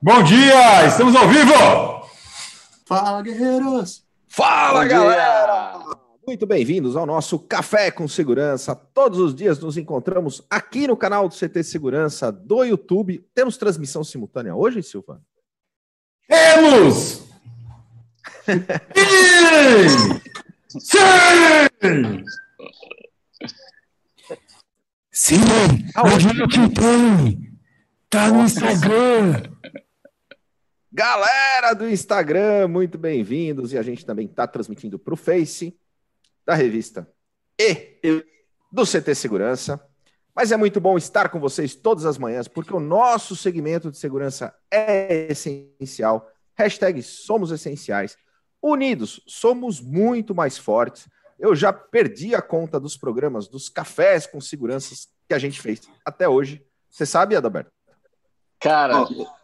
Bom dia! Estamos ao vivo! Fala, guerreiros! Fala, Bom galera! Dia. Muito bem-vindos ao nosso Café com Segurança. Todos os dias nos encontramos aqui no canal do CT Segurança do YouTube. Temos transmissão simultânea hoje, Silvano? Temos! Sim! Sim! A gente tem! Tá no Instagram! Galera do Instagram, muito bem-vindos. E a gente também está transmitindo para o Face da revista e do CT Segurança. Mas é muito bom estar com vocês todas as manhãs, porque o nosso segmento de segurança é essencial. Hashtag somos essenciais. Unidos, somos muito mais fortes. Eu já perdi a conta dos programas, dos cafés com seguranças que a gente fez até hoje. Você sabe, Adalberto? Cara, oh,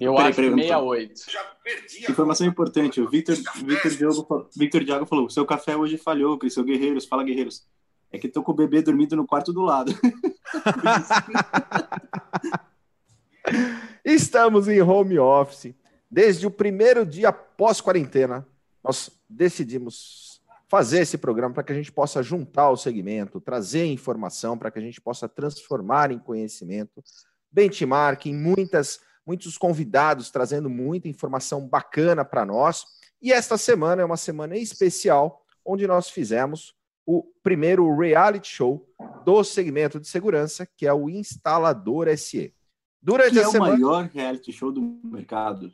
eu peraí, acho peraí, 68. Já perdi Informação importante, o Victor, Victor, Diogo, Victor Diogo falou, seu café hoje falhou, Cris, seu guerreiros, fala guerreiros. É que tô com o bebê dormindo no quarto do lado. Estamos em home office. Desde o primeiro dia pós-quarentena, nós decidimos fazer esse programa para que a gente possa juntar o segmento, trazer informação para que a gente possa transformar em conhecimento, benchmarking, muitas, muitos convidados trazendo muita informação bacana para nós. E esta semana é uma semana especial, onde nós fizemos o primeiro reality show do segmento de segurança, que é o Instalador SE. Durante que a é semana... o maior reality show do mercado.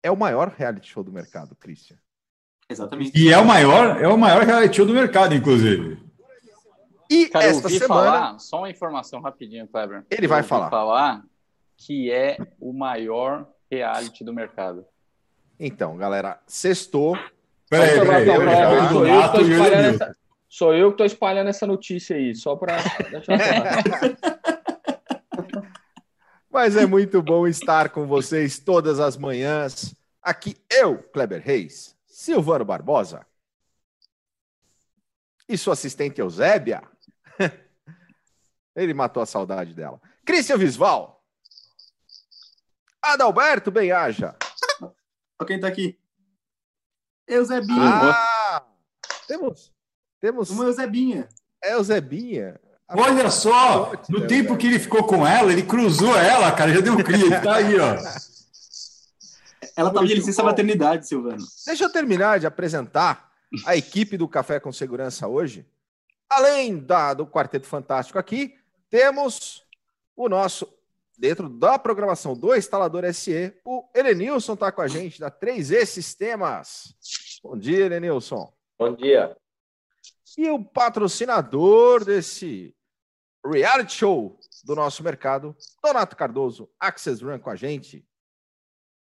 É o maior reality show do mercado, Christian. Exatamente. E é o maior, é o maior reality show do mercado, inclusive. E Cara, esta semana. Falar, só uma informação rapidinho, Kleber. Ele vai falar. falar que é o maior reality do mercado. Então, galera, sextou. Peraí, peraí. Sou eu que estou espalhando essa notícia aí, só para Mas é muito bom estar com vocês todas as manhãs. Aqui eu, Kleber Reis, Silvano Barbosa e sua assistente Eusébia. Ele matou a saudade dela. Cristian Visval. Adalberto Benhaja. Olha quem tá aqui. Eusebinha. Ah, temos. Temos. Uma Eusebinha. É Eusebinha. Olha só, no tempo que ele ficou com ela, ele cruzou ela, cara, já deu um cria, tá aí, ó. Ela tá de licença maternidade, Silvano. Deixa eu terminar de apresentar a equipe do Café com Segurança hoje. Além da, do Quarteto Fantástico aqui, temos o nosso, dentro da programação do Instalador SE, o Elenilson está com a gente, da 3E Sistemas. Bom dia, Elenilson. Bom dia. E o patrocinador desse reality show do nosso mercado, Donato Cardoso, Access Run com a gente.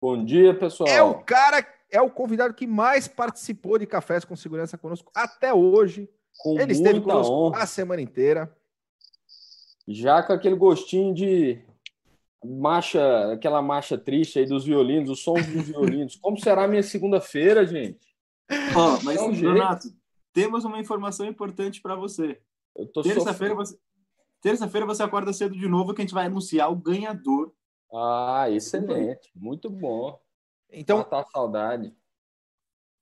Bom dia, pessoal. É o cara, é o convidado que mais participou de cafés com segurança conosco até hoje. Com Ele esteve conosco honra. a semana inteira já com aquele gostinho de marcha, aquela marcha triste aí dos violinos, os sons dos violinos. Como será a minha segunda-feira, gente? Oh, mas, um Renato, temos uma informação importante para você. Terça-feira você, terça-feira você acorda cedo de novo que a gente vai anunciar o ganhador. Ah, excelente. Muito bom. Então, tá saudade.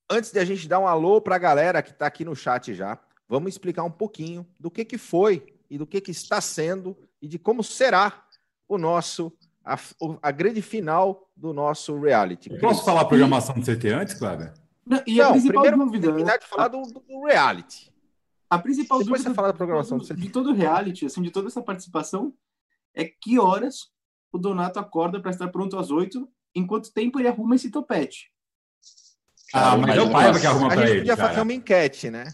Antes de a gente dar um alô para a galera que está aqui no chat já, vamos explicar um pouquinho do que, que foi e do que, que está sendo e de como será o nosso a, a grande final do nosso reality. Posso falar a programação do CT antes, Cláudio? Não, e Não, a principal primeiro dúvida, terminar de falar do, do, reality. A principal Depois dúvida você fala da programação de, de todo o reality, assim, de toda essa participação, é que horas o Donato acorda para estar pronto às oito, em quanto tempo ele arruma esse topete. Ah, mas é o pai que arruma para ele. A gente podia fazer uma enquete, né?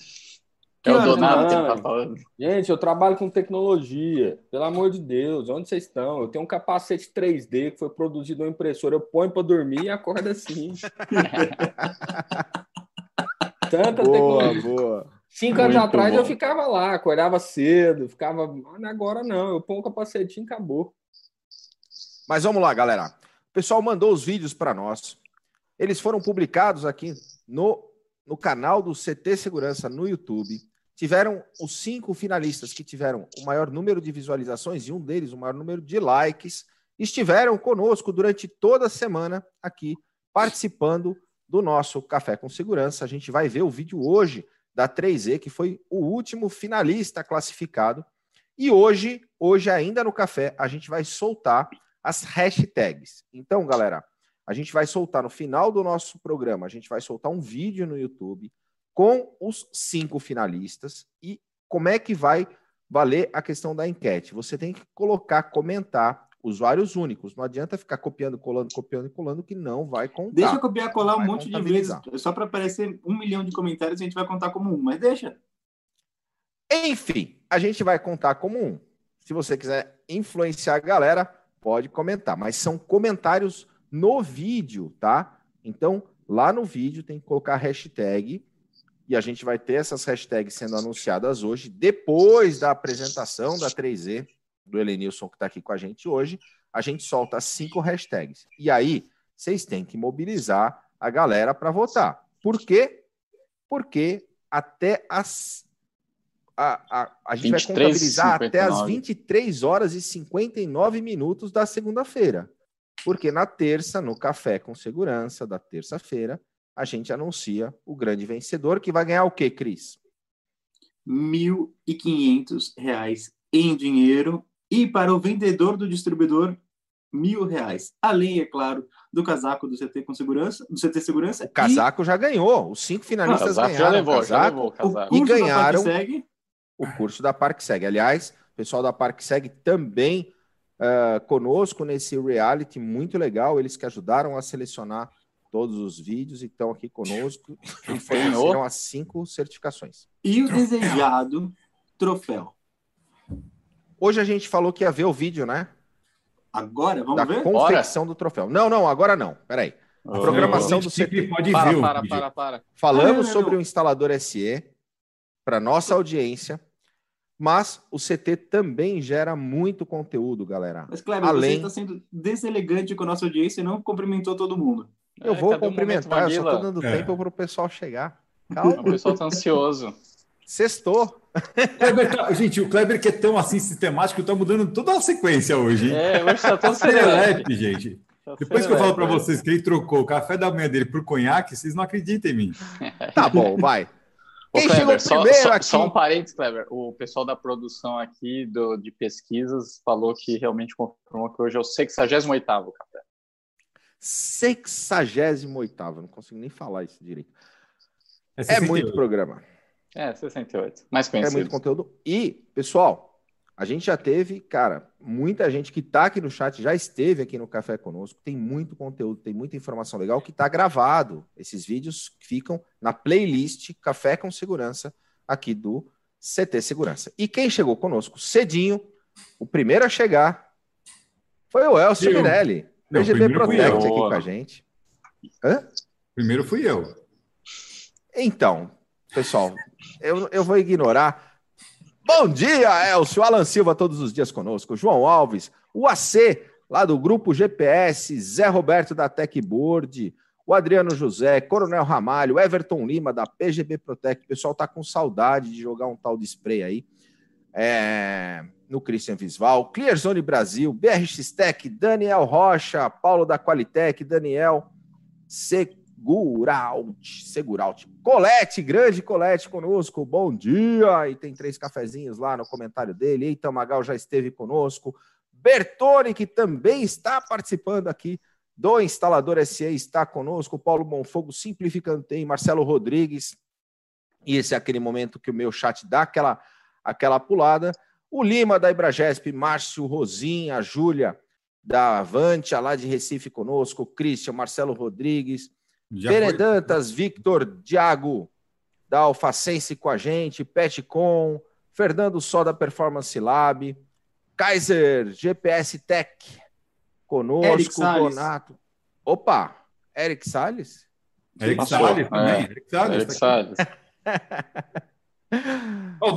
É o Donato que tá falando. Gente, eu trabalho com tecnologia. Pelo amor de Deus, onde vocês estão? Eu tenho um capacete 3D que foi produzido na impressora. Eu ponho para dormir e acordo assim. Tanta boa, tecnologia. Boa. Cinco Muito anos atrás bom. eu ficava lá, acordava cedo, ficava. Agora não, eu ponho o capacetinho e acabou. Mas vamos lá, galera. O pessoal mandou os vídeos para nós. Eles foram publicados aqui no, no canal do CT Segurança no YouTube tiveram os cinco finalistas que tiveram o maior número de visualizações e um deles o maior número de likes. estiveram conosco durante toda a semana aqui, participando do nosso Café com Segurança. A gente vai ver o vídeo hoje da 3E, que foi o último finalista classificado. E hoje, hoje ainda no café, a gente vai soltar as hashtags. Então, galera, a gente vai soltar no final do nosso programa, a gente vai soltar um vídeo no YouTube com os cinco finalistas e como é que vai valer a questão da enquete. Você tem que colocar, comentar usuários únicos. Não adianta ficar copiando, colando, copiando e colando, que não vai contar. Deixa eu copiar colar um monte de vezes. Só para aparecer um milhão de comentários, a gente vai contar como um, mas deixa. Enfim, a gente vai contar como um. Se você quiser influenciar a galera, pode comentar. Mas são comentários no vídeo, tá? Então, lá no vídeo tem que colocar hashtag e a gente vai ter essas hashtags sendo anunciadas hoje, depois da apresentação da 3E, do Elenilson que está aqui com a gente hoje, a gente solta cinco hashtags. E aí, vocês têm que mobilizar a galera para votar. Por quê? Porque até as. A, a, a gente 23, vai contabilizar 59. até as 23 horas e 59 minutos da segunda-feira. Porque na terça, no Café com Segurança da terça-feira, a gente anuncia o grande vencedor, que vai ganhar o quê, Cris? R$ 1.500 em dinheiro e para o vendedor do distribuidor mil reais. Além, é claro, do casaco do CT com segurança, do CT Segurança. O casaco e... já ganhou. Os cinco finalistas ah, ganharam. Já levou, casaco, já levou o casaco. E ganharam o curso da Parque Segue. Aliás, o pessoal da Parque Segue também uh, conosco nesse reality muito legal. Eles que ajudaram a selecionar todos os vídeos e estão aqui conosco e foram as cinco certificações. E o desejado troféu. Hoje a gente falou que ia ver o vídeo, né? Agora, vamos da ver? confecção do troféu. Não, não, agora não. Peraí. A programação do CT. Pode para, ver para, para, para, Falamos ah, sobre o instalador SE para nossa audiência, mas o CT também gera muito conteúdo, galera. Mas, Cleber, Além... você está sendo deselegante com a nossa audiência e não cumprimentou todo mundo. Eu é, vou cumprimentar, eu só estou dando é. tempo para o pessoal chegar. Calma. O pessoal está ansioso. Sextou. Tá, gente, o Kleber que é tão assim sistemático, está mudando toda a sequência hoje. É, hoje está tão serelepe, gente. Tá Depois que eu falo para vocês que ele trocou o café da manhã dele por conhaque, vocês não acreditam em mim. Tá bom, vai. Quem Kleber, chegou primeiro só, aqui... só um parênteses, Kleber. O pessoal da produção aqui do, de pesquisas falou que realmente confirmou que hoje é o 68 café. 68 não consigo nem falar isso direito. É, é muito programa. É, 68. Mais conhecido. É muito conteúdo. E, pessoal, a gente já teve, cara, muita gente que está aqui no chat já esteve aqui no Café Conosco. Tem muito conteúdo, tem muita informação legal que está gravado. Esses vídeos ficam na playlist Café com Segurança aqui do CT Segurança. E quem chegou conosco cedinho, o primeiro a chegar, foi o Elcio eu. Não, PGB Protect aqui com a gente. Hã? Primeiro fui eu. Então, pessoal, eu, eu vou ignorar. Bom dia, Elcio. Alan Silva, todos os dias conosco. João Alves, o AC, lá do Grupo GPS, Zé Roberto da Techboard, o Adriano José, Coronel Ramalho, Everton Lima da PGB Protect. O pessoal tá com saudade de jogar um tal de spray aí. É, no Christian Visval, Clearzone Brasil, BRX Tech, Daniel Rocha, Paulo da Qualitec, Daniel C. Seguraut, Seguraut. Colete, grande Colete conosco, bom dia! E tem três cafezinhos lá no comentário dele. Eita, Magal já esteve conosco. Bertone, que também está participando aqui do Instalador SE, está conosco. Paulo Bonfogo, Simplificando Tem, Marcelo Rodrigues. E esse é aquele momento que o meu chat dá aquela, aquela pulada. O Lima da Ibragesp, Márcio Rosinha, a Júlia da Avante, lá de Recife conosco, Christian, Marcelo Rodrigues, Veredantas, Victor, Diago, da Alfacense com a gente, Petcom, Fernando Só da Performance Lab, Kaiser, GPS Tech, conosco, Donato. Opa, Eric Salles? Eric Salles também. É. Eric Salles. Eric Salles. oh,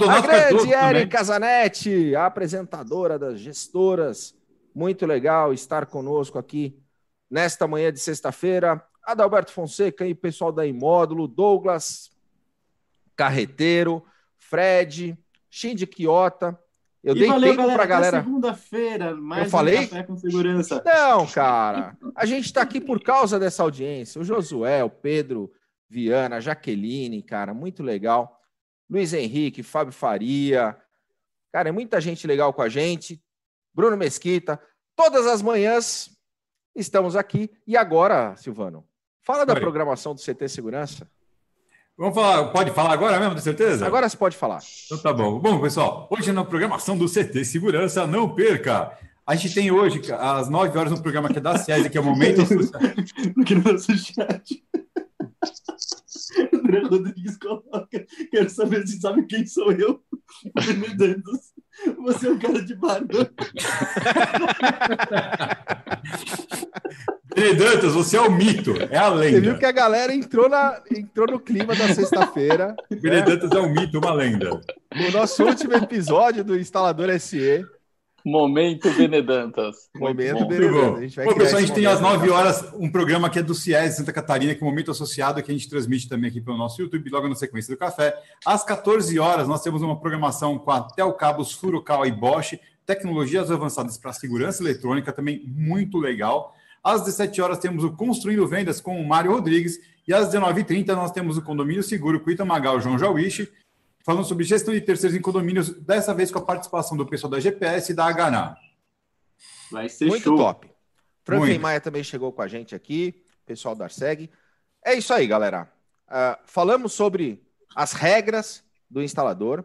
a grande Eric Casanetti, a apresentadora das gestoras. Muito legal estar conosco aqui nesta manhã de sexta-feira. Adalberto Fonseca e pessoal da Imódulo, Douglas Carreteiro, Fred, Shindy Quiota, Eu e dei valeu, tempo galera, pra galera. segunda-feira, mais eu falei? Um café com segurança. Não, cara. A gente tá aqui por causa dessa audiência. O Josué, o Pedro Viana, a Jaqueline, cara, muito legal. Luiz Henrique, Fábio Faria. Cara, é muita gente legal com a gente. Bruno Mesquita. Todas as manhãs estamos aqui. E agora, Silvano, fala da Oi. programação do CT Segurança. Vamos falar, pode falar agora mesmo, de certeza? Agora você pode falar. Então tá bom. Bom, pessoal, hoje na programação do CT Segurança, não perca. A gente tem hoje, às 9 horas, um programa que é da SESI, que é o Momento Social. No nosso André Rodrigues coloca. Quero saber se sabe quem sou eu. Você é um cara de barba. Dantas, você é o mito, é a lenda. Você viu que a galera entrou, na, entrou no clima da sexta-feira. Dantas é um mito, uma lenda. No nosso último episódio do Instalador SE. Momento Benedantas. Momento Benedantas. A gente, pessoal, a gente tem às 9 horas um programa que é do CIES Santa Catarina, que é o Momento Associado, que a gente transmite também aqui pelo nosso YouTube, logo na sequência do café. Às 14 horas, nós temos uma programação com a Telcabos, Furukawa e Bosch, tecnologias avançadas para segurança eletrônica, também muito legal. Às 17 horas temos o Construindo Vendas com o Mário Rodrigues. E às 19h30 nós temos o Condomínio Seguro com o Itamagal João Jauichi, falando sobre gestão de terceiros em condomínios, dessa vez com a participação do pessoal da GPS e da HNA. Vai ser Muito show. top. Franklin Maia também chegou com a gente aqui, pessoal da Arseg. É isso aí, galera. Uh, falamos sobre as regras do instalador.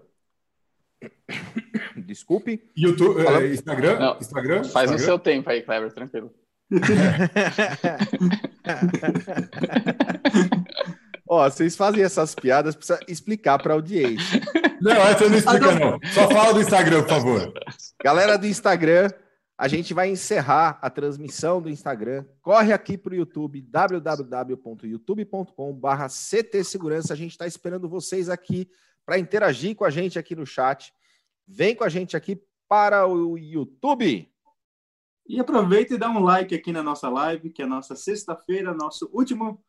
Desculpe. YouTube, uh, Instagram, Não, Instagram. Faz Instagram. o seu tempo aí, Kleber, tranquilo. Ó, vocês fazem essas piadas, precisa explicar para a audiência. Não, essa não explica, não. Só fala do Instagram, por favor. Galera do Instagram, a gente vai encerrar a transmissão do Instagram. Corre aqui para o YouTube, www.youtube.com.br CT Segurança. A gente está esperando vocês aqui para interagir com a gente aqui no chat. Vem com a gente aqui para o YouTube. E aproveita e dá um like aqui na nossa live, que é a nossa sexta-feira, nosso último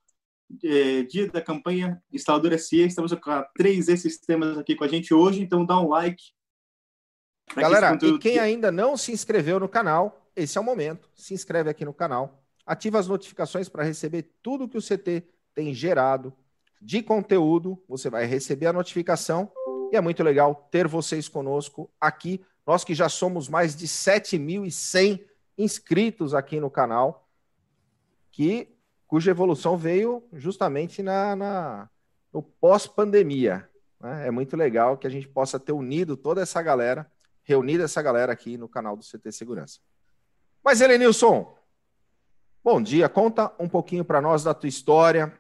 é, dia da campanha Instalador SE. Estamos com três sistemas aqui com a gente hoje, então dá um like. Galera, que e quem ainda não se inscreveu no canal, esse é o momento. Se inscreve aqui no canal, ativa as notificações para receber tudo que o CT tem gerado de conteúdo. Você vai receber a notificação e é muito legal ter vocês conosco aqui. Nós que já somos mais de 7.100 inscritos aqui no canal, que cuja evolução veio justamente na, na no pós-pandemia. Né? É muito legal que a gente possa ter unido toda essa galera, reunido essa galera aqui no canal do CT Segurança. Mas, Helenilson, bom dia. Conta um pouquinho para nós da tua história,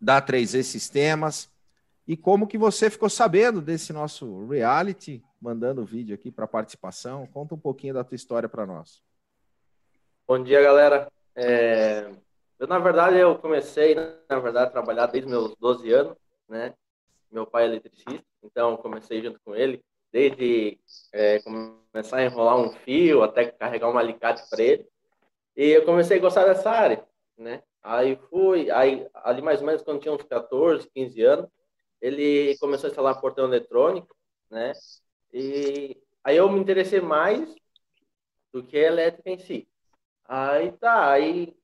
da 3E Sistemas e como que você ficou sabendo desse nosso reality mandando vídeo aqui para participação. Conta um pouquinho da tua história para nós. Bom dia, galera. É... Eu, na verdade, eu comecei, na verdade, a trabalhar desde meus 12 anos, né? Meu pai é eletricista, então comecei junto com ele, desde é, começar a enrolar um fio até carregar um alicate para ele. E eu comecei a gostar dessa área, né? Aí fui, aí ali mais ou menos quando tinha uns 14, 15 anos, ele começou a instalar portão eletrônico, né? E aí eu me interessei mais do que a elétrica em si. Aí tá, aí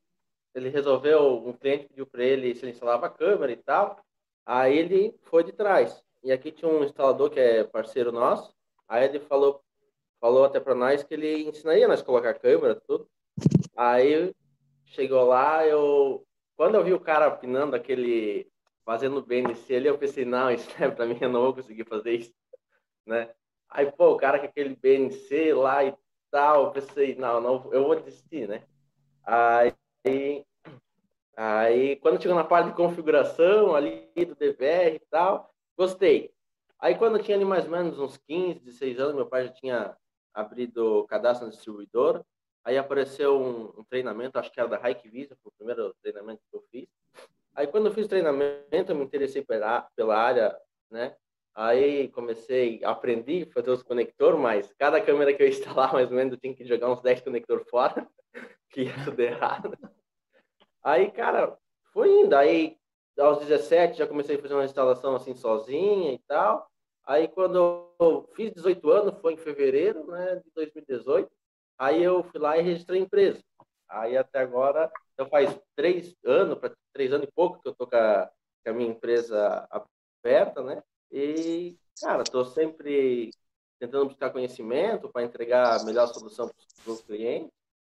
ele resolveu, um cliente pediu para ele se ele instalava a câmera e tal. Aí ele foi de trás. E aqui tinha um instalador que é parceiro nosso. Aí ele falou, falou até para nós que ele ensinaria nós a colocar a câmera, tudo. Aí chegou lá, eu quando eu vi o cara pinando aquele fazendo BNC ali, eu pensei, não, isso é para mim, eu não vou conseguir fazer isso, né? Aí, pô, o cara com aquele BNC lá e tal, eu pensei, não, não, eu vou desistir, né? Aí, aí quando chegou na parte de configuração ali do DVR e tal, gostei. Aí quando tinha ali mais ou menos uns 15, 16 anos, meu pai já tinha abrido o cadastro na distribuidora, aí apareceu um, um treinamento, acho que era da Hikvisa, foi o primeiro treinamento que eu fiz. Aí quando eu fiz treinamento, eu me interessei pela, pela área, né? Aí comecei, aprendi a fazer os conectores, mas cada câmera que eu instalar, mais ou menos, eu tinha que jogar uns 10 conectores fora, que ia tudo errado. Aí, cara, foi indo. Aí, aos 17, já comecei a fazer uma instalação assim sozinha e tal. Aí quando eu fiz 18 anos, foi em fevereiro né, de 2018, aí eu fui lá e registrei a empresa. Aí até agora, então faz três anos, para três anos e pouco que eu tô com a, com a minha empresa aberta, né? E, cara, estou sempre tentando buscar conhecimento para entregar a melhor solução para os clientes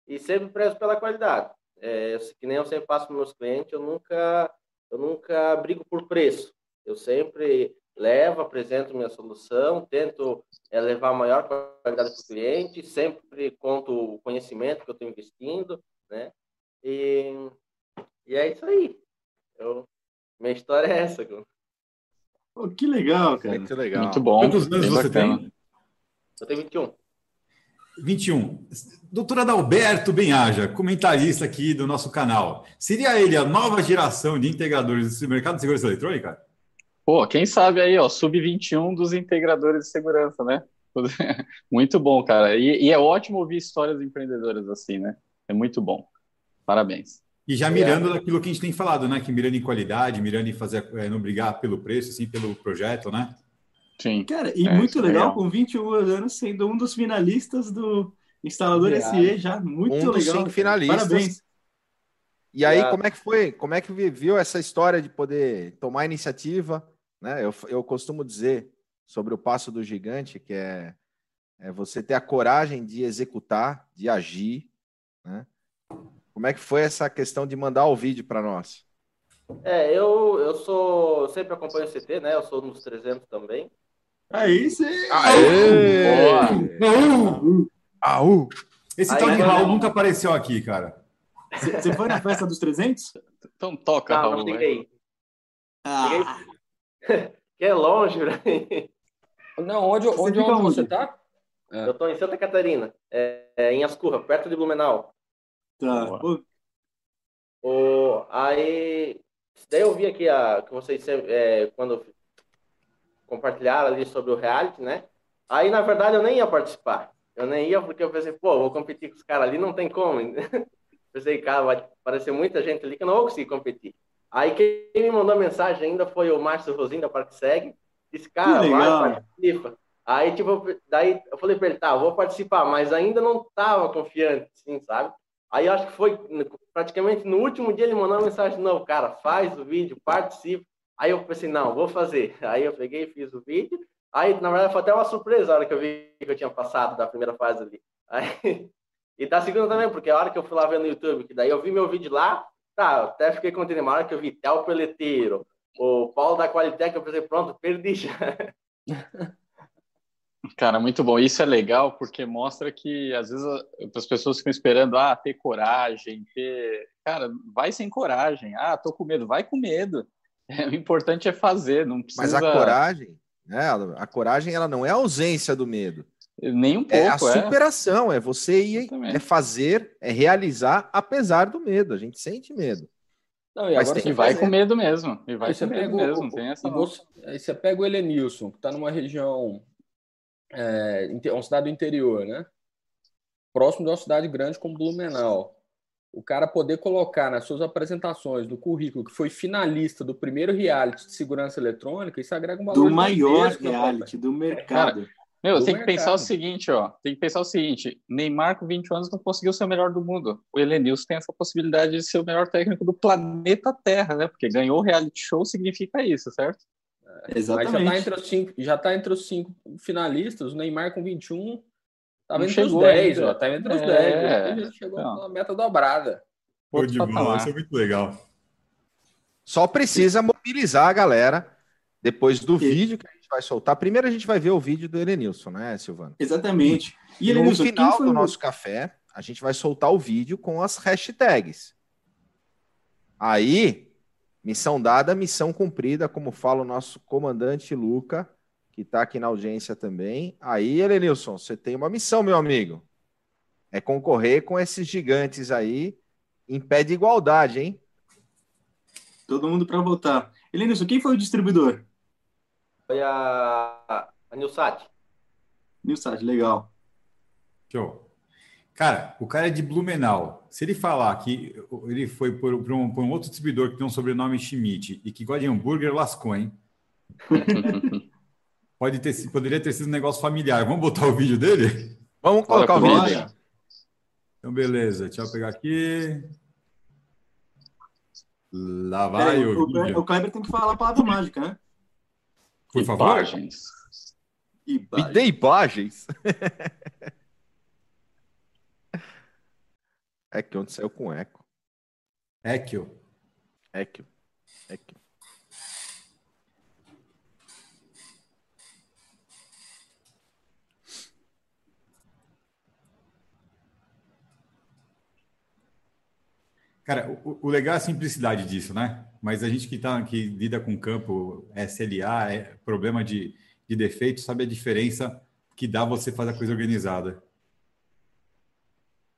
e sempre prezo pela qualidade. É, que nem eu sempre faço para meus clientes, eu nunca, eu nunca brigo por preço. Eu sempre levo, apresento minha solução, tento é, levar a maior qualidade para o cliente, sempre conto o conhecimento que eu estou investindo, né? E, e é isso aí. Eu, minha história é essa. Oh, que legal, cara. Muito legal. Muito bom. Quantos anos você bacana. tem? Eu tenho 21. 21. Doutor Adalberto Benhaja, comentarista aqui do nosso canal. Seria ele a nova geração de integradores do mercado de segurança eletrônica? Pô, quem sabe aí, ó, sub-21 dos integradores de segurança, né? muito bom, cara. E, e, é ótimo ouvir histórias empreendedoras assim, né? É muito bom. Parabéns. E já mirando é. naquilo que a gente tem falado, né? Que mirando em qualidade, mirando em fazer, é, não brigar pelo preço, sim, pelo projeto, né? Sim. Cara, e é, muito legal, com 21 anos, sendo um dos finalistas do Instalador é. SE, já muito um legal. Dos cinco finalistas. Parabéns. E aí, como é que foi? Como é que viu essa história de poder tomar iniciativa? Né? Eu, eu costumo dizer sobre o passo do gigante, que é, é você ter a coragem de executar, de agir. Né? Como é que foi essa questão de mandar o vídeo para nós? É, eu, eu sou. Eu sempre acompanho o CT, né? Eu sou nos 300 também. Aí sim! Aê! Boa! Aú! Esse Aí, tal de Raul nunca apareceu aqui, cara. Você foi na festa dos 300? Então toca, não, Raul. Não, cheguei. Ah. Cheguei... que é longe, né? Não, onde, você onde, onde você tá? É. Eu tô em Santa Catarina, é, é, em Ascurra, perto de Blumenau. Tá. O, aí, daí eu vi aqui a, que vocês, é, quando compartilharam ali sobre o reality, né? Aí, na verdade, eu nem ia participar. Eu nem ia porque eu pensei, pô, vou competir com os caras ali, não tem como. pensei, cara, vai aparecer muita gente ali que eu não vou conseguir competir. Aí quem me mandou mensagem ainda foi o Márcio Rosinho da Parque Segue. Disse, cara, vai, participa. Aí, tipo, daí eu falei pra ele, tá, vou participar, mas ainda não tava confiante, assim, sabe? Aí acho que foi praticamente no último dia ele mandou uma mensagem, não, cara, faz o vídeo, participa. Aí eu pensei, não, vou fazer. Aí eu peguei fiz o vídeo. Aí, na verdade, foi até uma surpresa a hora que eu vi que eu tinha passado da primeira fase ali. Aí, e da segunda também, porque a hora que eu fui lá ver no YouTube, que daí eu vi meu vídeo lá, tá, até fiquei contente. Na hora que eu vi Tel Peleteiro, o Paulo da Qualitec, eu pensei, pronto, perdi já. Cara, muito bom. Isso é legal porque mostra que às vezes as pessoas ficam esperando ah, ter coragem, ter. Cara, vai sem coragem. Ah, tô com medo, vai com medo. É, o importante é fazer, não precisa. Mas a coragem, né? A coragem ela não é a ausência do medo. Nem um pouco. É a é. superação, é, é você ir, é fazer, é realizar apesar do medo. A gente sente medo. Não, e Mas tem, vai com medo mesmo. E vai com medo mesmo. Tem essa você, aí você pega o Elenilson, que está numa região, é, uma cidade do interior, né? Próximo de uma cidade grande como Blumenau o cara poder colocar nas suas apresentações do currículo que foi finalista do primeiro reality de segurança eletrônica, isso agrega um valor do maior reality do mercado. Cara, meu, do tem mercado. que pensar o seguinte, ó, tem que pensar o seguinte, Neymar com 20 anos não conseguiu ser o melhor do mundo. O Elenilson tem essa possibilidade de ser o melhor técnico do planeta Terra, né? Porque ganhou o reality show significa isso, certo? Exatamente. Mas já está entre os cinco, já tá entre os cinco finalistas, o Neymar com 21 Tava entre os 10, ó. Tava entre os é, 10. Já chegou não. na meta dobrada. Pô, de bola, isso é muito legal. Só precisa mobilizar a galera depois do e... vídeo que a gente vai soltar. Primeiro a gente vai ver o vídeo do Elenilson, né, Silvano? Exatamente. E no final do nosso café, a gente vai soltar o vídeo com as hashtags. Aí, missão dada, missão cumprida, como fala o nosso comandante Luca que está aqui na audiência também. Aí, Elenilson, você tem uma missão, meu amigo. É concorrer com esses gigantes aí em pé de igualdade, hein? Todo mundo para votar. Elenilson, quem foi o distribuidor? Foi a, a Nilsat. Nilsat, legal. Show. Cara, o cara é de Blumenau. Se ele falar que ele foi por, por, um, por um, outro distribuidor que tem um sobrenome Schmidt e que gosta de hambúrguer, lascou, hein? Pode ter, poderia ter sido um negócio familiar. Vamos botar o vídeo dele? Vamos colocar o vídeo. Então, beleza. Deixa eu pegar aqui. Lá vai Peraí, o, o, vídeo. o Kleber tem que falar a palavra mágica, né? Por favor. Imagens. E Me dê imagens. é que onde saiu com eco. Equio. Eco. Eco. Cara, o, o legal é a simplicidade disso, né? Mas a gente que, tá, que lida com campo SLA, é, problema de, de defeito, sabe a diferença que dá você fazer a coisa organizada.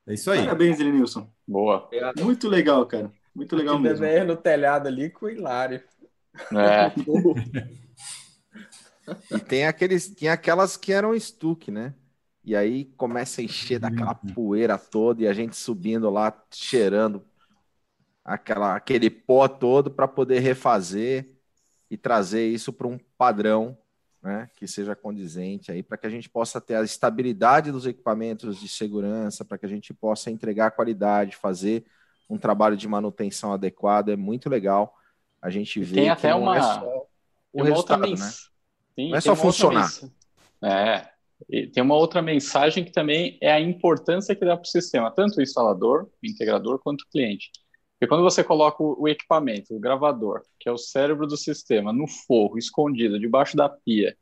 É isso aí. Parabéns, Elenilson. Boa. Muito legal, cara. Muito legal Que mesmo. DVR no telhado ali com o Hilário. É, E tem aqueles, tinha aquelas que eram stuck, né? E aí começa a encher daquela poeira toda e a gente subindo lá, cheirando aquela, aquele pó todo para poder refazer e trazer isso para um padrão, né? Que seja condizente aí, para que a gente possa ter a estabilidade dos equipamentos de segurança, para que a gente possa entregar qualidade, fazer um trabalho de manutenção adequado. É muito legal a gente ver tem que até não uma, é só o resultado, né? Sim, Não é só funcionar. É. E tem uma outra mensagem que também é a importância que dá para o sistema, tanto o instalador, o integrador, quanto o cliente. Porque quando você coloca o o equipamento, o gravador, que é o cérebro do sistema, no forro, escondido, debaixo da pia,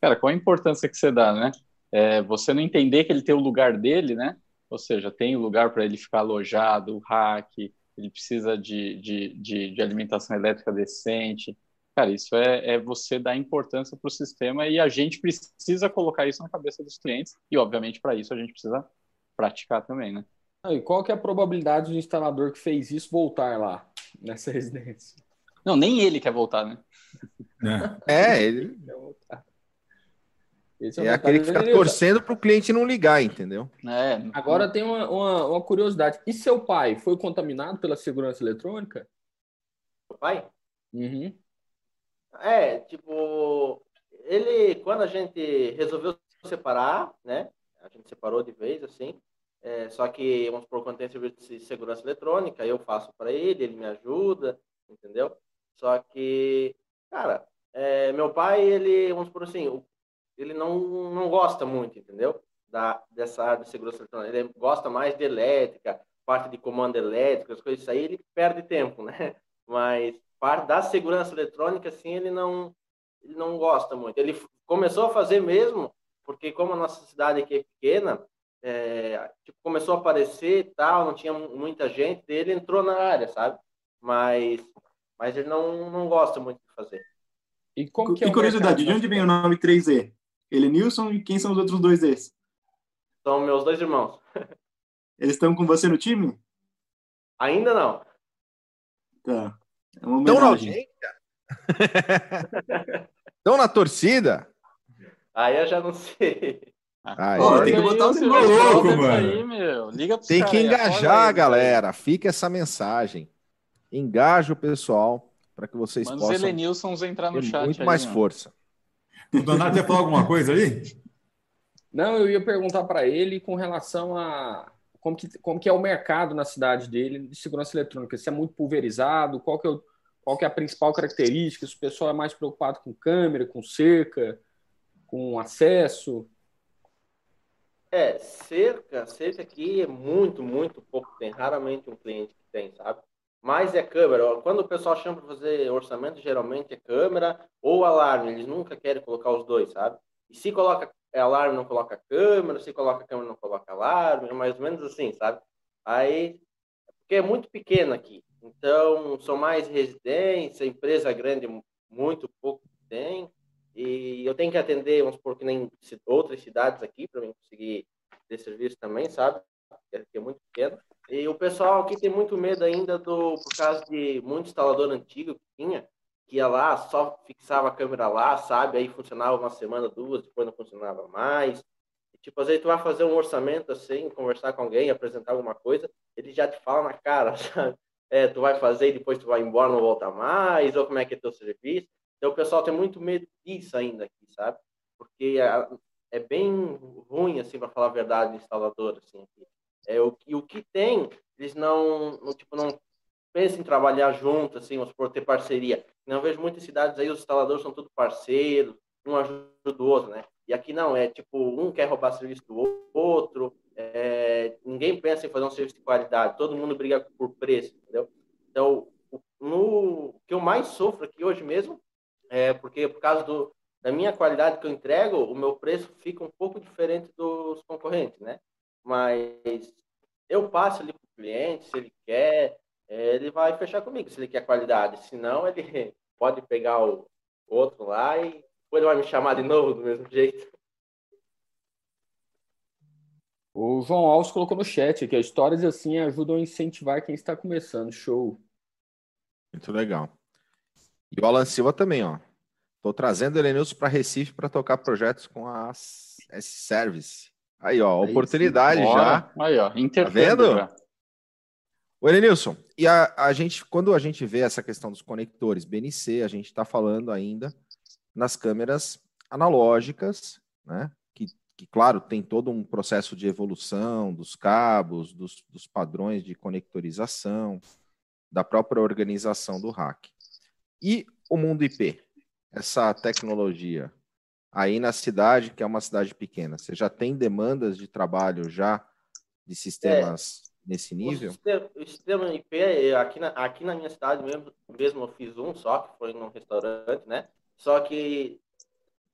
cara, qual a importância que você dá, né? É, você não entender que ele tem o lugar dele, né? Ou seja, tem o lugar para ele ficar alojado, o rack, ele precisa de, de, de, de alimentação elétrica decente. Cara, isso é, é você dar importância para o sistema e a gente precisa colocar isso na cabeça dos clientes e, obviamente, para isso a gente precisa praticar também, né? Ah, E qual que é a probabilidade do instalador que fez isso voltar lá, nessa residência? Não, nem ele quer voltar, né? né? É, ele Quer voltar. Esse é o aquele que fica torcendo para o cliente não ligar, entendeu? É, Agora tem uma, uma, uma curiosidade. E seu pai foi contaminado pela segurança eletrônica? Meu pai? Uhum. É, tipo, ele, quando a gente resolveu separar, né? A gente separou de vez, assim. É, só que, vamos supor, quando tem serviço de segurança eletrônica, eu faço para ele, ele me ajuda, entendeu? Só que, cara, é, meu pai, ele, vamos supor assim, ele não, não gosta muito, entendeu? Da, dessa área de segurança eletrônica. Ele gosta mais de elétrica, parte de comando elétrico, as coisas aí, ele perde tempo, né? Mas parte da segurança eletrônica, assim, ele não, ele não gosta muito. Ele começou a fazer mesmo, porque como a nossa cidade aqui é pequena, é, tipo, começou a aparecer e tal, não tinha mu- muita gente, ele entrou na área, sabe? Mas, mas ele não, não gosta muito de fazer. E como que é e curiosidade, de onde vem o nome 3E? Elenilson e quem são os outros dois E's? São meus dois irmãos. Eles estão com você no time? Ainda não. Tá. É uma Estão na audiência? Estão na torcida? Aí eu já não sei. Aí. Ó, tem que botar os louco, mano. Aí, meu. Liga pros Tem que engajar, galera. Fica essa mensagem. Engaja o pessoal para que vocês Manda os possam Elenilsons entrar no chat muito aí, mais mano. força. O Donato quer falar alguma coisa aí? Não, eu ia perguntar para ele com relação a como que, como que é o mercado na cidade dele de segurança eletrônica. Se é muito pulverizado, qual que é, o- qual que é a principal característica? Se o pessoal é mais preocupado com câmera, com cerca, com acesso. É, cerca, cerca aqui é muito, muito pouco. Tem raramente um cliente que tem, sabe? Mas é câmera. Quando o pessoal chama para fazer orçamento, geralmente é câmera ou alarme. Eles nunca querem colocar os dois, sabe? E se coloca alarme, não coloca câmera. Se coloca câmera, não coloca alarme. É mais ou menos assim, sabe? Aí, porque é muito pequeno aqui. Então, são mais residência, empresa grande, muito pouco tem. E eu tenho que atender, vamos supor, que nem outras cidades aqui, para mim conseguir ter serviço também, sabe? Que aqui é muito pequeno. E o pessoal aqui tem muito medo ainda do, por causa de muito instalador antigo que tinha, que ia lá, só fixava a câmera lá, sabe? Aí funcionava uma semana, duas, depois não funcionava mais. Tipo, às vezes tu vai fazer um orçamento assim, conversar com alguém, apresentar alguma coisa, ele já te fala na cara, sabe? É, tu vai fazer e depois tu vai embora, não volta mais, ou como é que é teu serviço. Então o pessoal tem muito medo disso ainda aqui, sabe? porque é, bem ruim, assim, para falar a verdade, instalador, assim. É, o, e o que tem, eles não, não, tipo, não pensam em trabalhar junto, assim, por ter parceria. Não vejo muitas cidades aí, os instaladores são tudo parceiros, um ajuda o outro, né? E aqui não, é tipo, um quer roubar serviço do outro, é, ninguém pensa em fazer um serviço de qualidade, todo mundo briga por preço, entendeu? Então, no que eu mais sofro aqui hoje mesmo é porque por causa do, da minha qualidade que eu entrego, o meu preço fica um pouco diferente dos concorrentes, né? Mas eu passo ali para o cliente, se ele quer, é, ele vai fechar comigo, se ele quer qualidade. Se não, ele pode pegar o outro lá e depois ele vai me chamar de novo do mesmo jeito. O João Alves colocou no chat que as histórias assim ajudam a incentivar quem está começando. Show. Muito legal. E o Alan Silva também, ó. Estou trazendo o Elenilson para Recife para tocar projetos com a S-Service. Aí, ó, Aí, oportunidade sim. já. Aí, ó, tá vendo? Já. O Elenilson, e a, a gente, quando a gente vê essa questão dos conectores BNC, a gente está falando ainda nas câmeras analógicas, né? Que, que, claro, tem todo um processo de evolução dos cabos, dos, dos padrões de conectorização, da própria organização do hack. E o mundo IP, essa tecnologia, aí na cidade, que é uma cidade pequena, você já tem demandas de trabalho já de sistemas é, nesse nível? O sistema, o sistema IP, aqui na, aqui na minha cidade mesmo, mesmo eu fiz um só, que foi num restaurante, né? Só que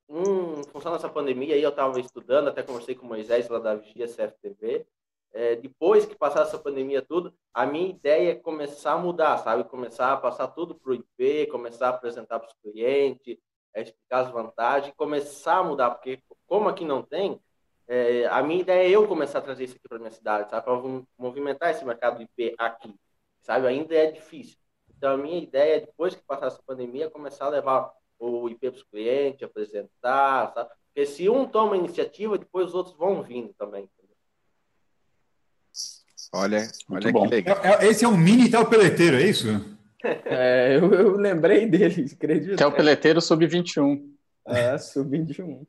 em função dessa pandemia aí eu estava estudando, até conversei com o Moisés lá da Vigia CFTV, é, depois que passar essa pandemia tudo, a minha ideia é começar a mudar, sabe? Começar a passar tudo para o IP, começar a apresentar para os clientes, é, explicar as vantagens, começar a mudar, porque como aqui não tem, é, a minha ideia é eu começar a trazer isso aqui para minha cidade, sabe? Para movimentar esse mercado IP aqui, sabe? Ainda é difícil. Então, a minha ideia é, depois que passar essa pandemia, começar a levar o IP para os clientes, apresentar, sabe? Porque se um toma a iniciativa, depois os outros vão vindo também. Olha, olha que legal. É, é, esse é um mini peleteiro, é isso? É, eu, eu lembrei dele, acredito. peleteiro sub-21. É, sub-21.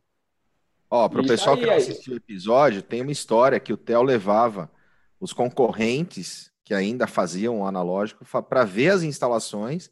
Ó, para o pessoal aí, que não assistiu o episódio, tem uma história que o Theo levava os concorrentes que ainda faziam o analógico para ver as instalações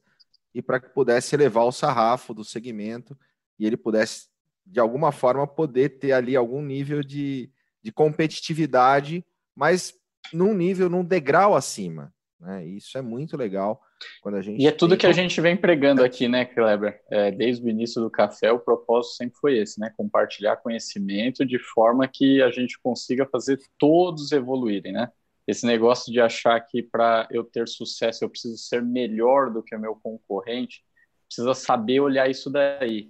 e para que pudesse elevar o sarrafo do segmento e ele pudesse, de alguma forma, poder ter ali algum nível de, de competitividade, mas num nível, num degrau acima. Né? Isso é muito legal quando a gente. E é tudo que a gente vem pregando aqui, né, Kleber? É, desde o início do café, o propósito sempre foi esse, né? Compartilhar conhecimento de forma que a gente consiga fazer todos evoluírem, né? Esse negócio de achar que para eu ter sucesso eu preciso ser melhor do que o meu concorrente, precisa saber olhar isso daí.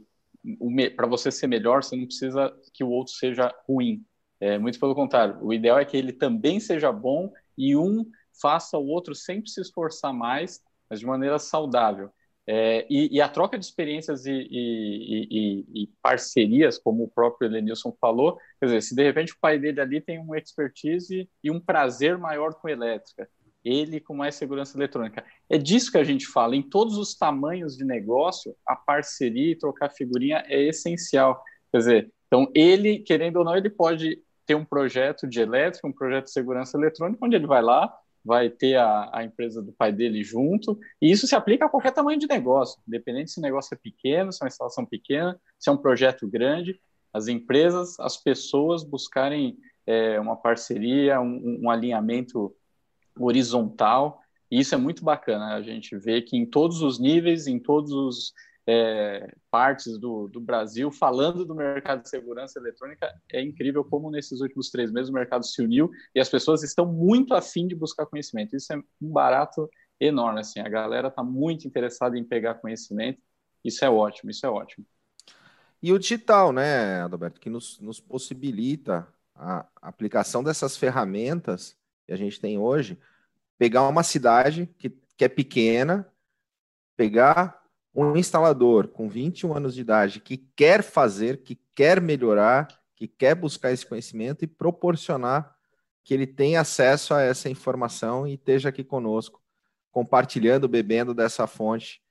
Para você ser melhor, você não precisa que o outro seja ruim. É, muito pelo contrário, o ideal é que ele também seja bom e um faça o outro sempre se esforçar mais, mas de maneira saudável. É, e, e, a troca de experiências e, e, e, parcerias, como o próprio Elenilson falou, quer dizer, se de repente o pai dele ali tem uma expertise e um prazer maior com elétrica, ele com mais segurança eletrônica. É disso que a gente fala. Em todos os tamanhos de negócio, a parceria e trocar figurinha é essencial. Quer dizer, então ele, querendo ou não, ele pode ter um projeto de elétrica, um projeto de segurança eletrônica, onde ele vai lá, vai ter a, a, empresa do pai dele junto, e isso se aplica a qualquer tamanho de negócio, independente se o negócio é pequeno, se é uma instalação pequena, se é um projeto grande, as empresas, as pessoas buscarem é, uma parceria, um, um alinhamento horizontal, e isso é muito bacana, a gente vê que em todos os níveis, em todos os é, partes do, do Brasil falando do mercado de segurança eletrônica. É incrível como nesses últimos três meses o mercado se uniu e as pessoas estão muito afim de buscar conhecimento. Isso é um barato enorme. Assim, a galera está muito interessada em pegar conhecimento. Isso é ótimo, isso é ótimo. E o digital, né, Adalberto, que nos, nos possibilita a aplicação dessas ferramentas que a gente tem hoje, pegar uma cidade que, que é pequena, pegar um instalador com 21 anos de idade que quer fazer, que quer melhorar, que quer buscar esse conhecimento e proporcionar que ele tenha acesso a essa informação e esteja aqui conosco, compartilhando, bebendo dessa fonte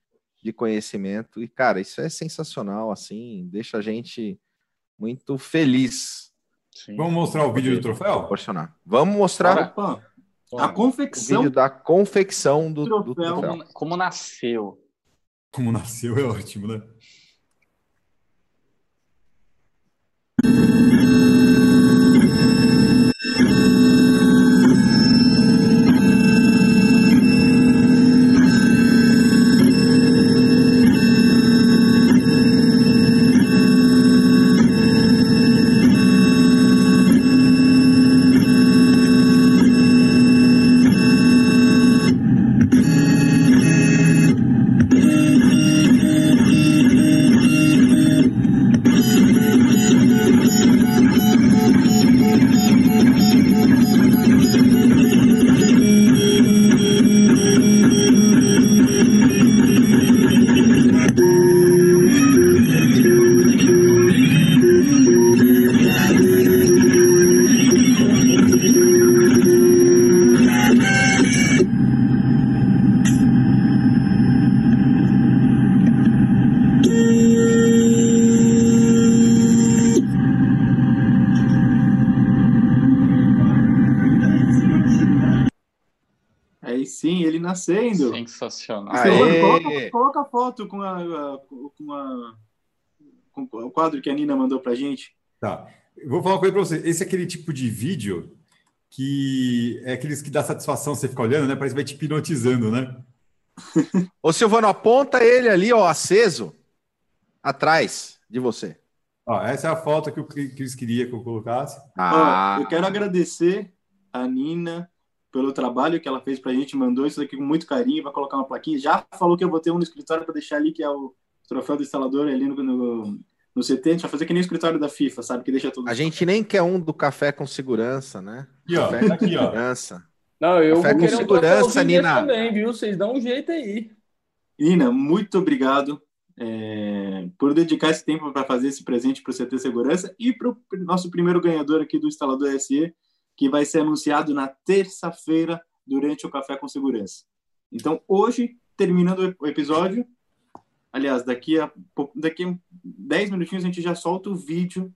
de conhecimento. E, cara, isso é sensacional, assim, deixa a gente muito feliz. Sim. Vamos mostrar o vídeo do troféu? Proporcionar. Vamos mostrar Opa, a Vamos. o confecção vídeo da confecção do, do Troféu. troféu. Como, como nasceu? Como nasceu é ótimo, né? Sensacional. Aê! Coloca, coloca a foto com, a, com, a- com o quadro que a Nina mandou pra gente. Tá. Eu vou falar uma coisa para você. Esse é aquele tipo de vídeo que é aqueles que dá satisfação você ficar olhando, né? Parece que vai te hipnotizando, né? Ô, Silvano, aponta ele ali, ó, aceso, atrás de você. Ó, essa é a foto que o Cris queria que eu colocasse. Ah, Ó, eu quero agradecer a Nina pelo trabalho que ela fez pra gente, mandou isso aqui com muito carinho, vai colocar uma plaquinha. Já falou que eu vou ter um no escritório para deixar ali, que é o troféu do instalador ali no, no, no CT. A gente vai fazer que nem o escritório da FIFA, sabe? Que deixa tudo. a gente nem quer um do café com segurança, né? Aqui, ó. Café Tá aqui, ó. Segurança. Não, eu Café vou com um segurança, Nina. também, viu? Vocês dão um jeito aí. Nina, muito obrigado é, por dedicar esse tempo para fazer esse presente para o CT Segurança e para o nosso primeiro ganhador aqui do instalador SE, que vai ser anunciado na terça-feira durante o Café com Segurança. Então, hoje, terminando o episódio, aliás, daqui a, daqui a 10 minutinhos a gente já solta o vídeo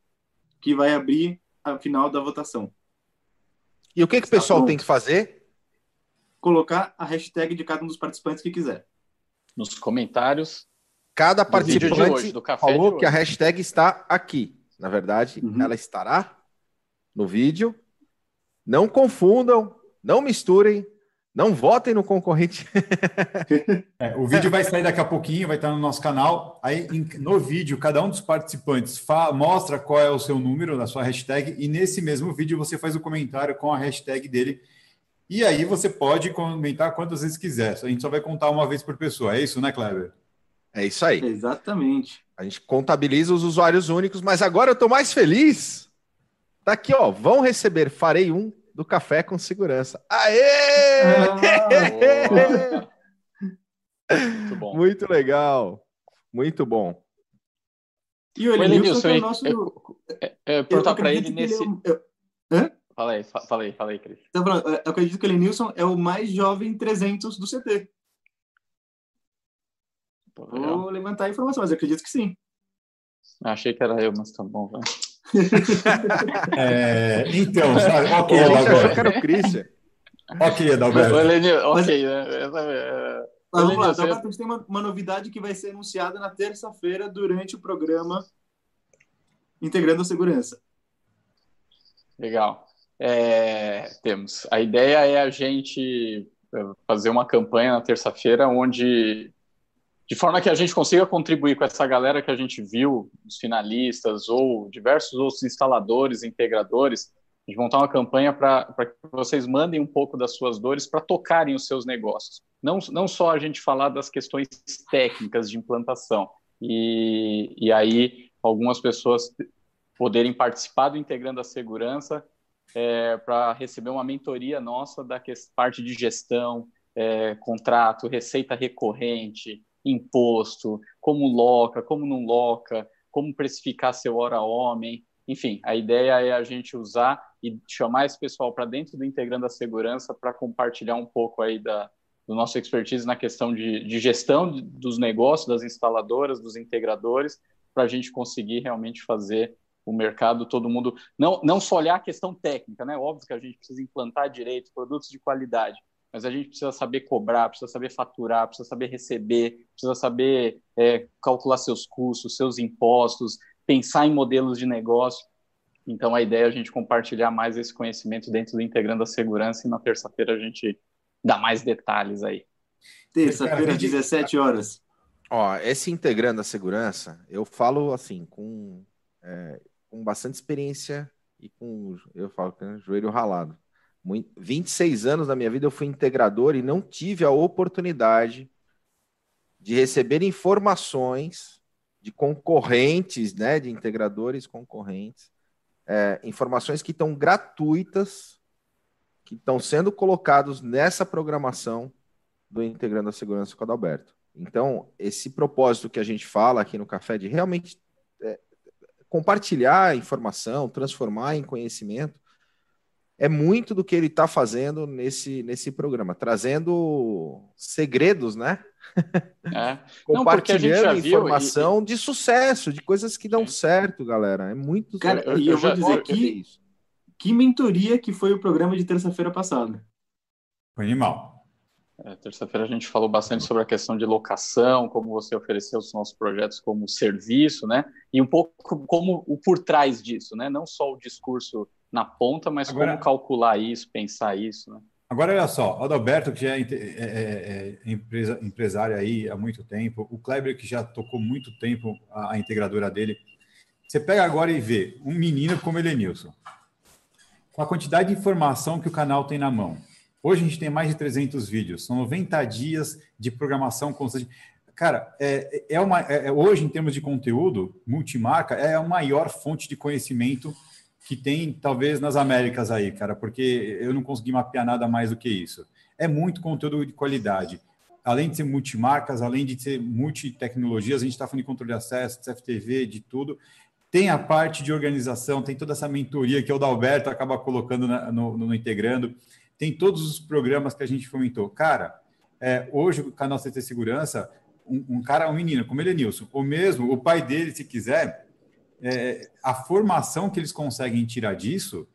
que vai abrir a final da votação. E o que, que o Tá pessoal pronto. tem que fazer? Colocar a hashtag de cada um dos participantes que quiser. Nos comentários. Cada Do participante hoje, do café falou de que a hashtag está aqui. Na verdade, Uhum. ela estará no vídeo. Não confundam, não misturem, não votem no concorrente. É, o vídeo vai sair daqui a pouquinho, vai estar no nosso canal. Aí, em- no vídeo, cada um dos participantes mostra qual é o seu número, da sua hashtag, e nesse mesmo vídeo você faz o comentário com a hashtag dele. E aí você pode comentar quantas vezes quiser. A gente só vai contar uma vez por pessoa. É isso, né, Kleber? É isso aí. Exatamente. A gente contabiliza os usuários únicos, mas agora eu estou mais feliz. Tá aqui, ó. Vão receber, farei um do café com segurança. Aê! Boa. Muito bom. Muito legal. Muito bom. E o Elenilson, que é o nosso... eu, eu, eu ia perguntar para ele nesse. é o- eu- Fala aí, fa- fala aí, fala aí, Cris. Então, eu acredito que o Elenilson é o mais jovem 300 do CT. Pô. Vou levantar a informação, mas eu acredito que sim. Achei que era eu, mas tá bom, vai. É, então, sabe? Ok, a gente achou que Adalberto. era o Christian. Ok, Adalberto. Ok, né? Essa é- Mas vamos lá, a gente tem uma, uma novidade que vai ser anunciada na terça-feira durante o programa Integrando a Segurança. Legal. É, temos. A ideia é a gente é, fazer uma campanha na terça-feira onde, de forma que a gente consiga contribuir com essa galera que a gente viu, os finalistas ou diversos outros instaladores, integradores, de montar uma campanha para que vocês mandem um pouco das suas dores para tocarem os seus negócios. Não, não só a gente falar das questões técnicas de implantação. E, e aí algumas pessoas poderem participar do Integrando a Segurança é, para receber uma mentoria nossa da parte de gestão, é, contrato, receita recorrente, imposto, como loca, como não loca, como precificar seu hora homem. Enfim, a ideia é a gente usar e chamar esse pessoal para dentro do Integrando a Segurança para compartilhar um pouco aí da, do nosso expertise na questão de, de gestão dos negócios, das instaladoras, dos integradores, para a gente conseguir realmente fazer o mercado, todo mundo. Não, não só olhar a questão técnica, né? Óbvio que a gente precisa implantar direito, produtos de qualidade, mas a gente precisa saber cobrar, precisa saber faturar, precisa saber receber, precisa saber é, calcular seus custos, seus impostos, pensar em modelos de negócio. Então, a ideia é a gente compartilhar mais esse conhecimento dentro do Integrando a Segurança e na terça-feira a gente dá mais detalhes aí. Terça-feira, 17 horas. Ó, esse Integrando a Segurança, eu falo assim, com, é, com bastante experiência e com, eu falo, com joelho ralado. 26 anos da minha vida eu fui integrador e não tive a oportunidade de receber informações de concorrentes, né, de integradores concorrentes, é, informações que estão gratuitas, que estão sendo colocados nessa programação do Integrando a Segurança com o Adalberto. Então, esse propósito que a gente fala aqui no Café de realmente é, compartilhar informação, transformar em conhecimento, é muito do que ele está fazendo nesse, nesse programa, trazendo segredos, né? É. Compartilhando informação e... de sucesso, de coisas que dão certo, galera. É muito Cara, eu, e eu, eu vou dizer que, que mentoria que foi o programa de terça-feira passada. Foi animal. É, Terça-feira a gente falou bastante sobre a questão de locação, como você ofereceu os nossos projetos como serviço, né? E um pouco como o por trás disso, né? Não só o discurso na ponta, mas Agora... como calcular isso, pensar isso, né? Agora, olha só, o Adalberto, que já é, é, é, é empresa, empresário aí há muito tempo, o Kleber, que já tocou muito tempo a, a, integradora dele. Você pega agora e vê um menino como ele é Nilson, com a quantidade de informação que o canal tem na mão. Hoje a gente tem mais de 300 vídeos, são 90 dias de programação constante. Cara, é, é uma, é, hoje, em termos de conteúdo, multimarca é a maior fonte de conhecimento que tem, talvez, nas Américas aí, cara, porque eu não consegui mapear nada mais do que isso. É muito conteúdo de qualidade. Além de ser multimarcas, além de ser multitecnologias, a gente está falando de controle de acesso, de CFTV, de tudo. Tem a parte de organização, tem toda essa mentoria que o Dalberto acaba colocando na, no, no, Integrando, tem todos os programas que a gente fomentou. Cara, é, hoje o canal CT Segurança, um, um, cara, um menino, como ele é Nilson, ou mesmo o pai dele, se quiser, é, a formação que eles conseguem tirar disso,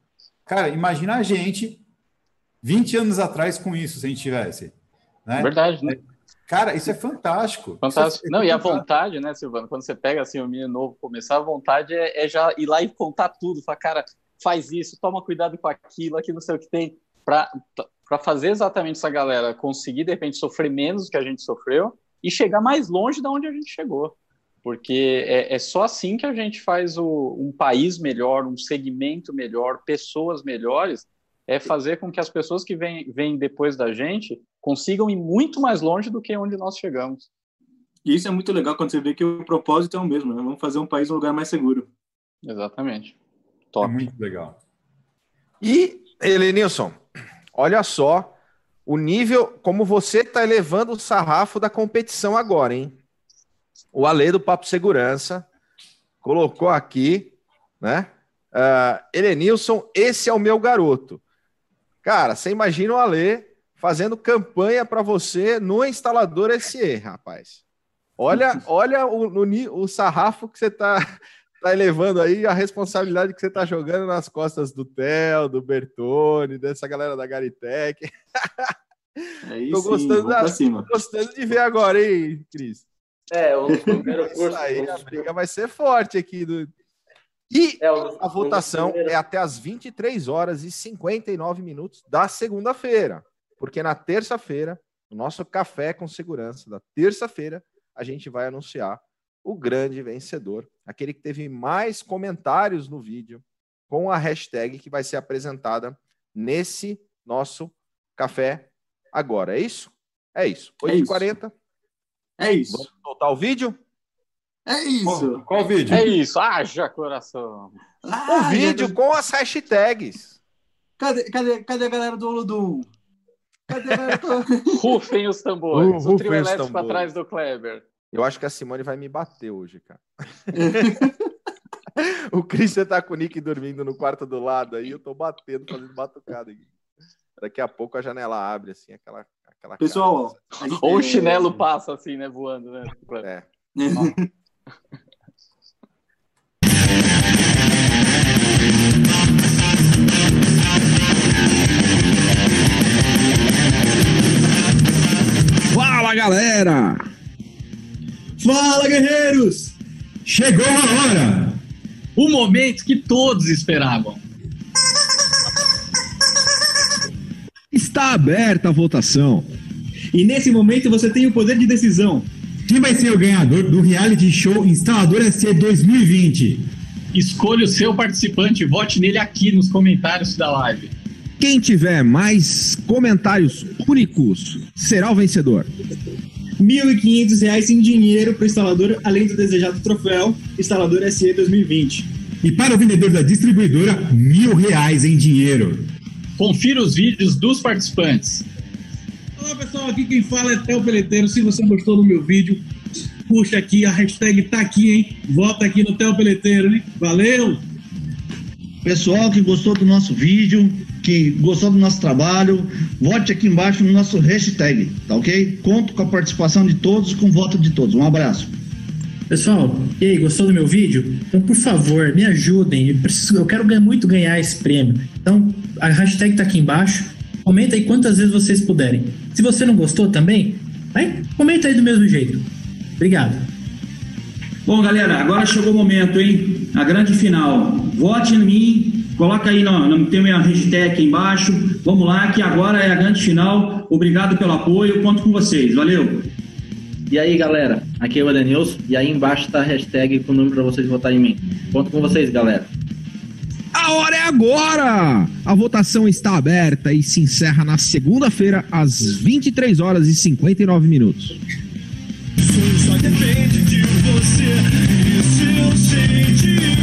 cara, imagina a gente 20 anos atrás com isso, se a gente tivesse. Né? Verdade, né? Cara, isso é fantástico. Fantástico. É, Não, e a vontade, né, Silvano? Quando você pega assim o menino novo começar, a vontade é, é, já ir lá e contar tudo. Falar, cara, faz isso, toma cuidado com aquilo, aqui não sei o que tem. Para fazer exatamente essa galera conseguir, de repente, sofrer menos do que a gente sofreu e chegar mais longe da onde a gente chegou porque é, é, só assim que a gente faz o, um país melhor, um segmento melhor, pessoas melhores, é fazer com que as pessoas que vêm, vêm depois da gente consigam ir muito mais longe do que onde nós chegamos. E isso é muito legal quando você vê que o propósito é o mesmo, né? Vamos fazer um país um lugar mais seguro. Exatamente. Top. É muito legal. E, Elenilson, olha só o nível, como você está elevando o sarrafo da competição agora, hein? O Ale do Papo Segurança colocou aqui, né? Uh, Elenilson, esse é o meu garoto. Cara, você imagina o Ale fazendo campanha para você no instalador SE, rapaz. Olha, olha o, o, o sarrafo que você está tá elevando aí, a responsabilidade que você está jogando nas costas do Theo, do Bertone, dessa galera da Garitec. Aí tô, gostando da, tô gostando de ver agora, hein, Cris? É, o primeiro curso. aí a briga vai ser forte aqui. Do... E é, a votação é até as 23 horas e 59 minutos da segunda-feira. Porque na terça-feira, o nosso café com segurança da terça-feira, a gente vai anunciar o grande vencedor, aquele que teve mais comentários no vídeo com a hashtag que vai ser apresentada nesse nosso café agora. É isso? É isso. 8h40. É é isso. Vamos soltar o vídeo? É isso. Qual, qual vídeo? É isso. Haja coração. Ah, o vídeo com as hashtags. Cadê, cadê, cadê a galera do Olodum? Cadê a galera do... Rufem os tambores. Uh, o trio elétrico atrás do Kleber. Eu acho que a Simone vai me bater hoje, cara. o Christian tá com o Nick dormindo no quarto do lado aí, eu tô batendo, fazendo batucada aqui. Daqui a pouco a janela abre, assim, aquela Aquela Pessoal, assim. gente... ou o chinelo passa assim, né? Voando, né? É. Fala galera! Fala guerreiros! Chegou a hora! O momento que todos esperavam Está aberta a votação. E nesse momento você tem o poder de decisão. Quem vai ser o ganhador do reality show Instalador SC 2020? Escolha o seu participante e vote nele aqui nos comentários da live. Quem tiver mais comentários únicos será o vencedor. R$ 1.500 em dinheiro para o instalador, além do desejado troféu Instalador SE 2020. E para o vendedor da distribuidora, mil reais em dinheiro. Confira os vídeos dos participantes. Olá pessoal, aqui quem fala é Theo Peleteiro. Se você gostou do meu vídeo, puxa aqui, a hashtag tá aqui, hein? Vota aqui no Theo Peleteiro, hein? Valeu! Pessoal que gostou do nosso vídeo, que gostou do nosso trabalho, vote aqui embaixo no nosso hashtag, tá ok? Conto com a participação de todos, com o voto de todos. Um abraço. Pessoal, e aí, gostou do meu vídeo? Então, por favor, me ajudem. Eu, preciso, eu quero muito ganhar esse prêmio. Então, a hashtag tá aqui embaixo. Comenta aí quantas vezes vocês puderem. Se você não gostou também, vai, comenta aí do mesmo jeito. Obrigado. Bom, galera, agora chegou o momento, hein? A grande final. Vote em mim, coloca aí, não, não tem minha hashtag aqui embaixo. Vamos lá, que agora é a grande final. Obrigado pelo apoio, conto com vocês. Valeu! E aí, galera, aqui é o Edenilson e aí embaixo tá a hashtag com o número para vocês votarem em mim. Conto com vocês, galera. A hora é agora! A votação está aberta e se encerra na segunda-feira, às 23 horas e 59 minutos. Só depende de você e seu sentimento.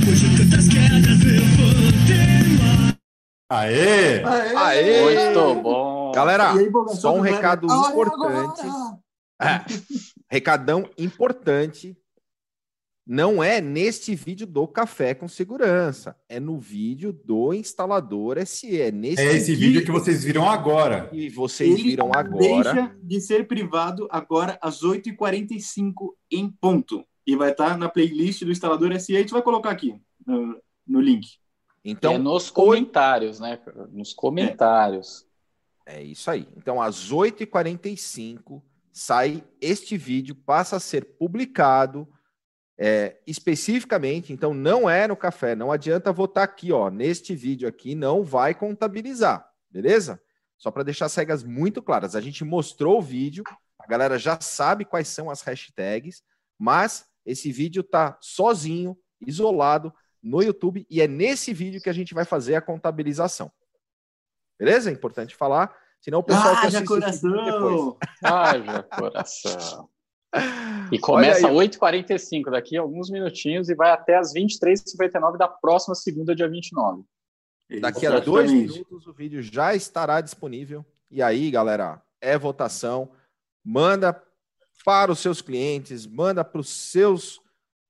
Depois de tantas quedas, levantei mais. Aê! Aê! Muito bom. Galera, E aí, só um recado importante. É, recadão importante. Não é neste vídeo do Café com Segurança. É no vídeo do instalador SE. É nesse É esse vídeo que vocês viram agora. que vocês Ele viram agora. Deixa de ser privado agora às 8h45 em ponto. E vai estar na playlist do instalador SE. A gente vai colocar aqui no, no link. Então, é nos comentários, né? Nos comentários. É isso aí. Então, às 8h45 sai este vídeo, passa a ser publicado é, especificamente. Então, não é no café. Não adianta votar aqui, ó. Neste vídeo aqui não vai contabilizar, beleza? Só para deixar as regras muito claras. A gente mostrou o vídeo, a galera já sabe quais são as hashtags, mas esse vídeo tá sozinho, isolado no YouTube e é nesse vídeo que a gente vai fazer a contabilização. Beleza? É importante falar. Senão o pessoal que Haja assiste coração! Haja coração. E começa Olha aí. 8h45, daqui a alguns minutinhos, e vai até as 23h59 da próxima segunda, dia 29. Daqui a dois minutos o vídeo já estará disponível. E aí, galera, é votação. Manda para os seus clientes, manda para os seus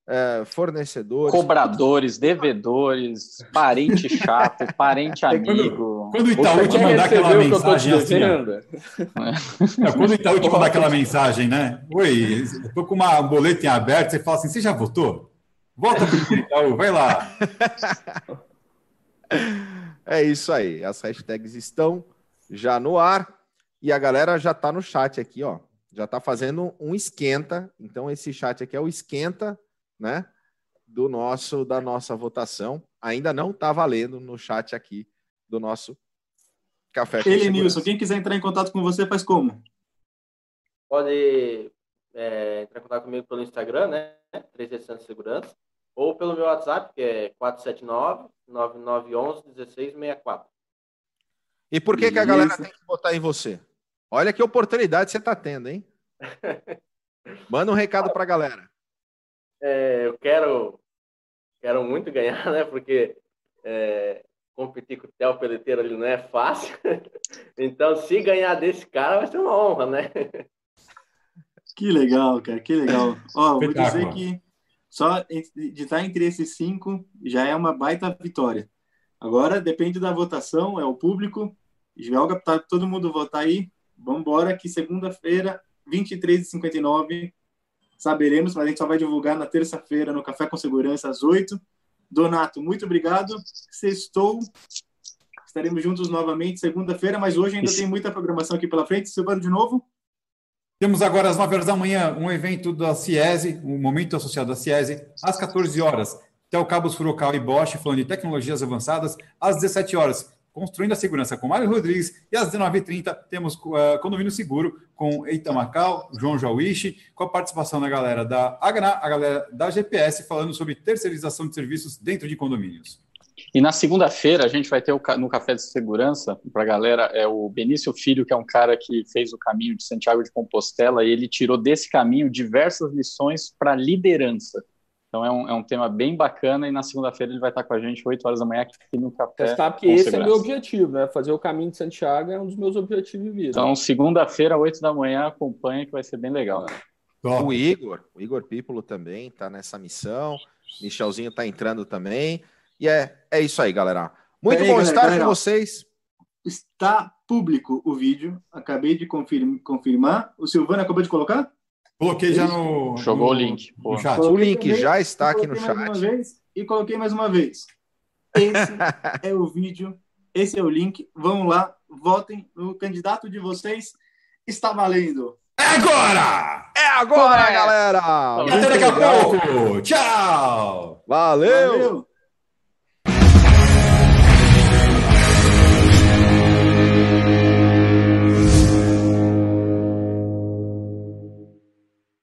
eh, fornecedores. Cobradores, devedores, parente chato, parente amigo. Quando o Itaú te mandar aquela o mensagem assim, ó. É, quando o Itaú te mandar aquela mensagem, né? Oi, eu tô com uma um boleto em aberto, você fala assim, você já votou? Volta pro Itaú, vai lá. É isso aí. As hashtags estão já no ar e a galera já está no chat aqui, ó. Já está fazendo um esquenta. Então esse chat aqui é o esquenta, né? Do nosso da nossa votação. Ainda não está valendo no chat aqui do nosso café. com Ele. Nilson, quem quiser entrar em contato com você, faz como? Pode é, entrar em contato comigo pelo Instagram, né? 360 Segurança. Ou pelo meu WhatsApp, que é 479-9911-1664. E por que, que a galera tem que votar em você? Olha que oportunidade você está tendo, hein? Manda um recado para a galera. É, eu quero, quero muito ganhar, né? Porque é, competir com o Theo Peleteiro ali não é fácil. Então, se ganhar desse cara, vai ser uma honra, né? Que legal, cara, que legal. Ó, vou dizer que só de estar entre esses cinco já é uma baita vitória. Agora depende da votação, é o público. Joga para todo mundo votar aí. Vamos embora que segunda-feira, 23h59, saberemos, mas a gente só vai divulgar na terça-feira no Café com Segurança às 8 Donato, muito obrigado. Sextou. Estaremos juntos novamente segunda-feira, mas hoje ainda Isso. tem muita programação aqui pela frente. Silvano, de novo. Temos agora às 9 horas da manhã um evento da CIESE, um momento associado à CIESE, às 14 horas. Tel Cabos Furocal e Bosch falando de tecnologias avançadas. Às 17 horas, construindo a segurança com Mário Rodrigues. E às 19h30, temos uh, Condomínio Seguro com Eita Macau, João Jauichi, com a participação da galera da Agna, a galera da GPS, falando sobre terceirização de serviços dentro de condomínios. E na segunda-feira a gente vai ter o no Café de Segurança, para a galera, é o Benício Filho, que é um cara que fez o caminho de Santiago de Compostela, e ele tirou desse caminho diversas lições para liderança. Então é um, é um tema bem bacana, e na segunda-feira ele vai estar com a gente 8 horas da manhã aqui no Café. Você sabe que esse é Segurança. meu objetivo, né? Fazer o caminho de Santiago é um dos meus objetivos de vida. Então, segunda-feira, 8 da manhã, acompanha que vai ser bem legal. O Igor, o Igor Pípolo também está nessa missão. Michelzinho está entrando também. E é, é isso aí, galera. Muito bom galera, estar galera. com vocês. Está público o vídeo. Acabei de confirm- confirmar. O Silvano acabou de colocar? Coloquei já no. Jogou no- o link. Pô. No chat. O link também, já está aqui no chat. uma vez, e coloquei mais uma vez. Esse é o vídeo, esse é o link. Vamos lá, votem no candidato de vocês. Está valendo. É agora! É agora, É. galera! E até daqui a pouco! Tchau! Valeu! Valeu!